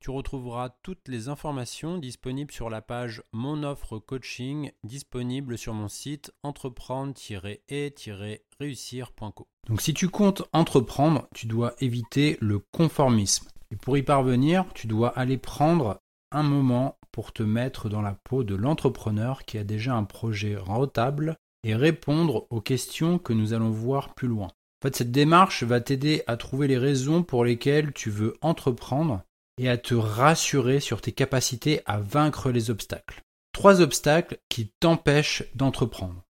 Tu retrouveras toutes les informations disponibles sur la page Mon offre coaching disponible sur mon site entreprendre-et-réussir.co. Donc si tu comptes entreprendre, tu dois éviter le conformisme. Et pour y parvenir, tu dois aller prendre un moment pour te mettre dans la peau de l'entrepreneur qui a déjà un projet rentable et répondre aux questions que nous allons voir plus loin. En fait, cette démarche va t'aider à trouver les raisons pour lesquelles tu veux entreprendre et à te rassurer sur tes capacités à vaincre les obstacles. Trois obstacles qui t'empêchent d'entreprendre.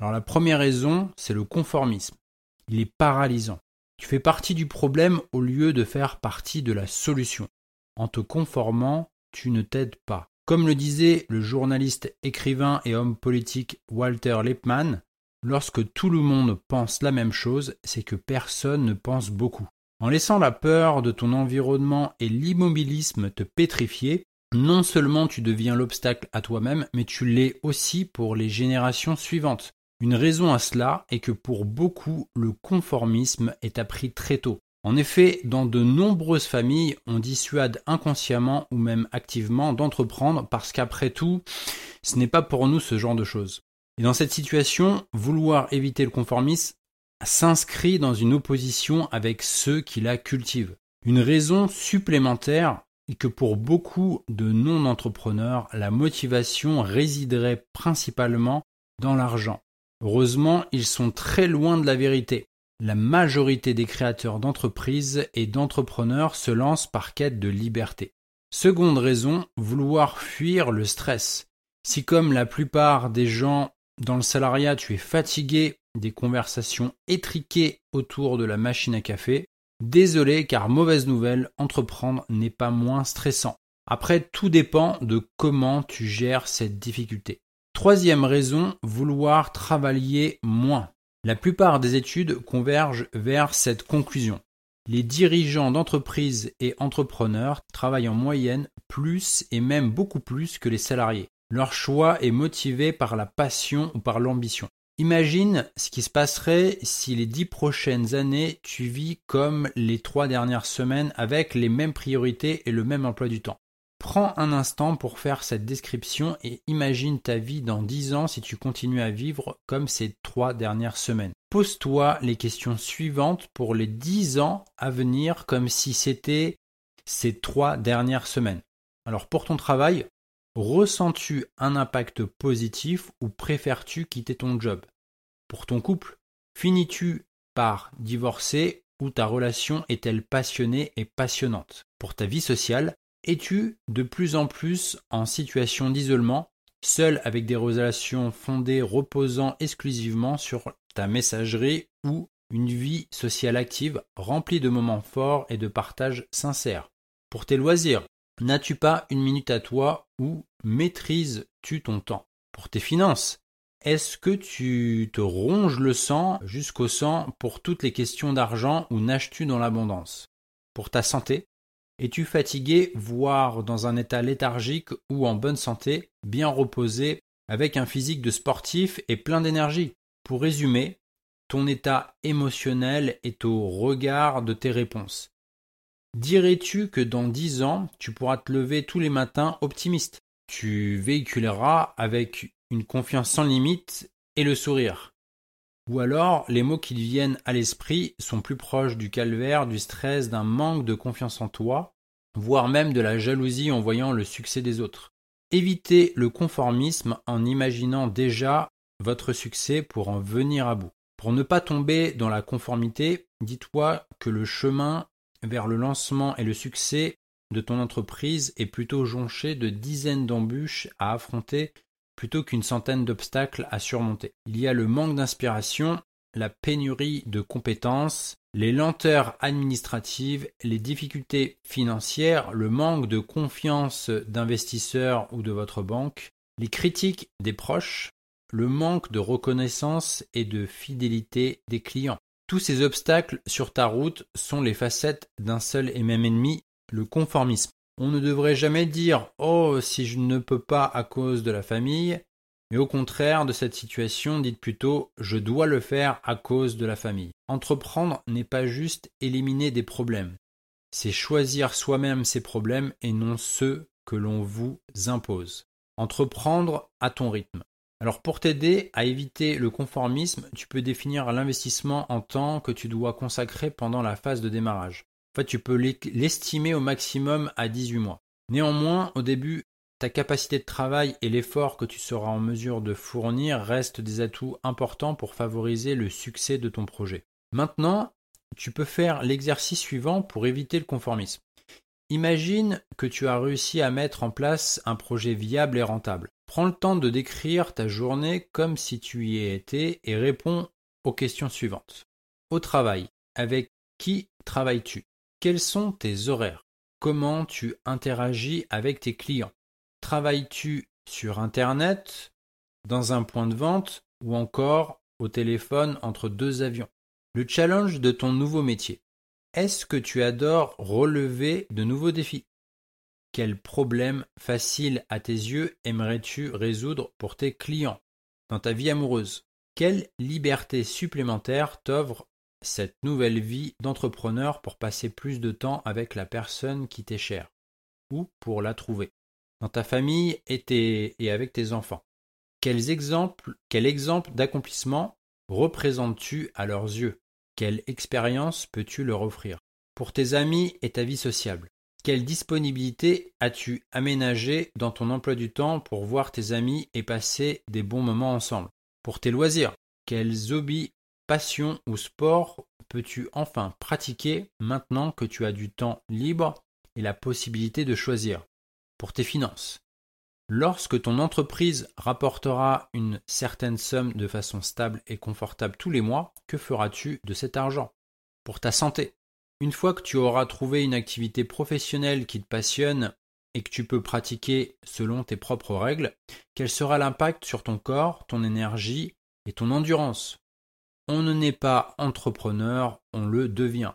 Alors la première raison, c'est le conformisme. Il est paralysant. Tu fais partie du problème au lieu de faire partie de la solution. En te conformant, tu ne t'aides pas. Comme le disait le journaliste, écrivain et homme politique Walter Lippmann, lorsque tout le monde pense la même chose, c'est que personne ne pense beaucoup. En laissant la peur de ton environnement et l'immobilisme te pétrifier, non seulement tu deviens l'obstacle à toi-même, mais tu l'es aussi pour les générations suivantes. Une raison à cela est que pour beaucoup, le conformisme est appris très tôt. En effet, dans de nombreuses familles, on dissuade inconsciemment ou même activement d'entreprendre parce qu'après tout, ce n'est pas pour nous ce genre de choses. Et dans cette situation, vouloir éviter le conformisme s'inscrit dans une opposition avec ceux qui la cultivent. Une raison supplémentaire est que pour beaucoup de non-entrepreneurs, la motivation résiderait principalement dans l'argent. Heureusement, ils sont très loin de la vérité. La majorité des créateurs d'entreprises et d'entrepreneurs se lancent par quête de liberté. Seconde raison, vouloir fuir le stress. Si comme la plupart des gens dans le salariat, tu es fatigué des conversations étriquées autour de la machine à café. Désolé car mauvaise nouvelle, entreprendre n'est pas moins stressant. Après, tout dépend de comment tu gères cette difficulté. Troisième raison, vouloir travailler moins. La plupart des études convergent vers cette conclusion. Les dirigeants d'entreprises et entrepreneurs travaillent en moyenne plus et même beaucoup plus que les salariés. Leur choix est motivé par la passion ou par l'ambition. Imagine ce qui se passerait si les dix prochaines années tu vis comme les trois dernières semaines avec les mêmes priorités et le même emploi du temps. Prends un instant pour faire cette description et imagine ta vie dans dix ans si tu continues à vivre comme ces trois dernières semaines. Pose-toi les questions suivantes pour les dix ans à venir comme si c'était ces trois dernières semaines. Alors pour ton travail, Ressens-tu un impact positif ou préfères-tu quitter ton job? Pour ton couple, finis-tu par divorcer ou ta relation est-elle passionnée et passionnante? Pour ta vie sociale, es-tu de plus en plus en situation d'isolement, seul avec des relations fondées reposant exclusivement sur ta messagerie ou une vie sociale active remplie de moments forts et de partage sincères? Pour tes loisirs, N'as-tu pas une minute à toi ou maîtrises-tu ton temps Pour tes finances, est-ce que tu te ronges le sang jusqu'au sang pour toutes les questions d'argent ou nages-tu dans l'abondance Pour ta santé, es-tu fatigué, voire dans un état léthargique ou en bonne santé, bien reposé, avec un physique de sportif et plein d'énergie? Pour résumer, ton état émotionnel est au regard de tes réponses. Dirais-tu que dans dix ans, tu pourras te lever tous les matins optimiste? Tu véhiculeras avec une confiance sans limite et le sourire. Ou alors, les mots qui te viennent à l'esprit sont plus proches du calvaire, du stress, d'un manque de confiance en toi, voire même de la jalousie en voyant le succès des autres. Évitez le conformisme en imaginant déjà votre succès pour en venir à bout. Pour ne pas tomber dans la conformité, dis-toi que le chemin vers le lancement et le succès de ton entreprise est plutôt jonché de dizaines d'embûches à affronter plutôt qu'une centaine d'obstacles à surmonter. Il y a le manque d'inspiration, la pénurie de compétences, les lenteurs administratives, les difficultés financières, le manque de confiance d'investisseurs ou de votre banque, les critiques des proches, le manque de reconnaissance et de fidélité des clients. Tous ces obstacles sur ta route sont les facettes d'un seul et même ennemi, le conformisme. On ne devrait jamais dire Oh, si je ne peux pas à cause de la famille, mais au contraire de cette situation, dites plutôt Je dois le faire à cause de la famille. Entreprendre n'est pas juste éliminer des problèmes, c'est choisir soi-même ses problèmes et non ceux que l'on vous impose. Entreprendre à ton rythme. Alors pour t'aider à éviter le conformisme, tu peux définir l'investissement en temps que tu dois consacrer pendant la phase de démarrage. En fait, tu peux l'estimer au maximum à 18 mois. Néanmoins, au début, ta capacité de travail et l'effort que tu seras en mesure de fournir restent des atouts importants pour favoriser le succès de ton projet. Maintenant, tu peux faire l'exercice suivant pour éviter le conformisme. Imagine que tu as réussi à mettre en place un projet viable et rentable. Prends le temps de décrire ta journée comme si tu y étais et réponds aux questions suivantes. Au travail, avec qui travailles-tu? Quels sont tes horaires? Comment tu interagis avec tes clients? Travailles-tu sur Internet, dans un point de vente ou encore au téléphone entre deux avions? Le challenge de ton nouveau métier. Est-ce que tu adores relever de nouveaux défis? Quel problème facile à tes yeux aimerais-tu résoudre pour tes clients? Dans ta vie amoureuse, quelle liberté supplémentaire t'offre cette nouvelle vie d'entrepreneur pour passer plus de temps avec la personne qui t'est chère? Ou pour la trouver? Dans ta famille et, avec tes enfants. Quels exemples, quel exemple d'accomplissement représentes-tu à leurs yeux? Quelle expérience peux-tu leur offrir? Pour tes amis et ta vie sociable, quelle disponibilité as-tu aménagée dans ton emploi du temps pour voir tes amis et passer des bons moments ensemble? Pour tes loisirs, quels hobbies passion ou sport peux-tu enfin pratiquer maintenant que tu as du temps libre et la possibilité de choisir? Pour tes finances. Lorsque ton entreprise rapportera une certaine somme de façon stable et confortable tous les mois, que feras-tu de cet argent? Pour ta santé. Une fois que tu auras trouvé une activité professionnelle qui te passionne et que tu peux pratiquer selon tes propres règles, quel sera l'impact sur ton corps, ton énergie et ton endurance? On ne naît pas entrepreneur, on le devient.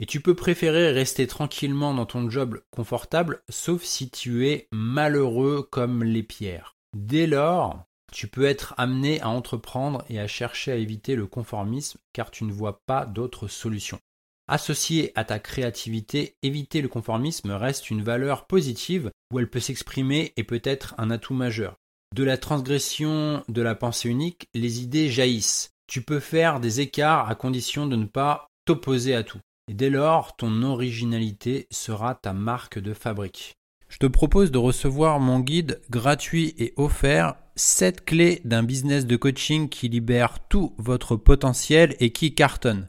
Et tu peux préférer rester tranquillement dans ton job confortable, sauf si tu es malheureux comme les pierres. Dès lors, tu peux être amené à entreprendre et à chercher à éviter le conformisme car tu ne vois pas d'autre solution. Associé à ta créativité, éviter le conformisme reste une valeur positive où elle peut s'exprimer et peut être un atout majeur. De la transgression de la pensée unique, les idées jaillissent. Tu peux faire des écarts à condition de ne pas t'opposer à tout. Et dès lors, ton originalité sera ta marque de fabrique. Je te propose de recevoir mon guide gratuit et offert 7 clés d'un business de coaching qui libère tout votre potentiel et qui cartonne.